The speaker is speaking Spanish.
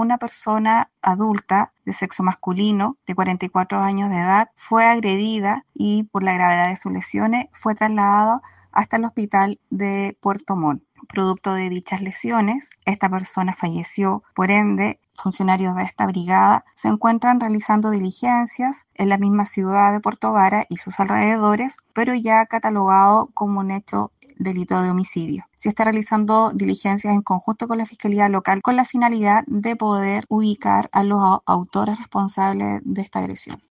una persona adulta de sexo masculino de 44 años de edad fue agredida y por la gravedad de sus lesiones fue trasladado hasta el hospital de Puerto Montt. Producto de dichas lesiones, esta persona falleció. Por ende, funcionarios de esta brigada se encuentran realizando diligencias en la misma ciudad de Puerto Vara y sus alrededores, pero ya catalogado como un hecho delito de homicidio. Se está realizando diligencias en conjunto con la Fiscalía Local con la finalidad de poder ubicar a los autores responsables de esta agresión.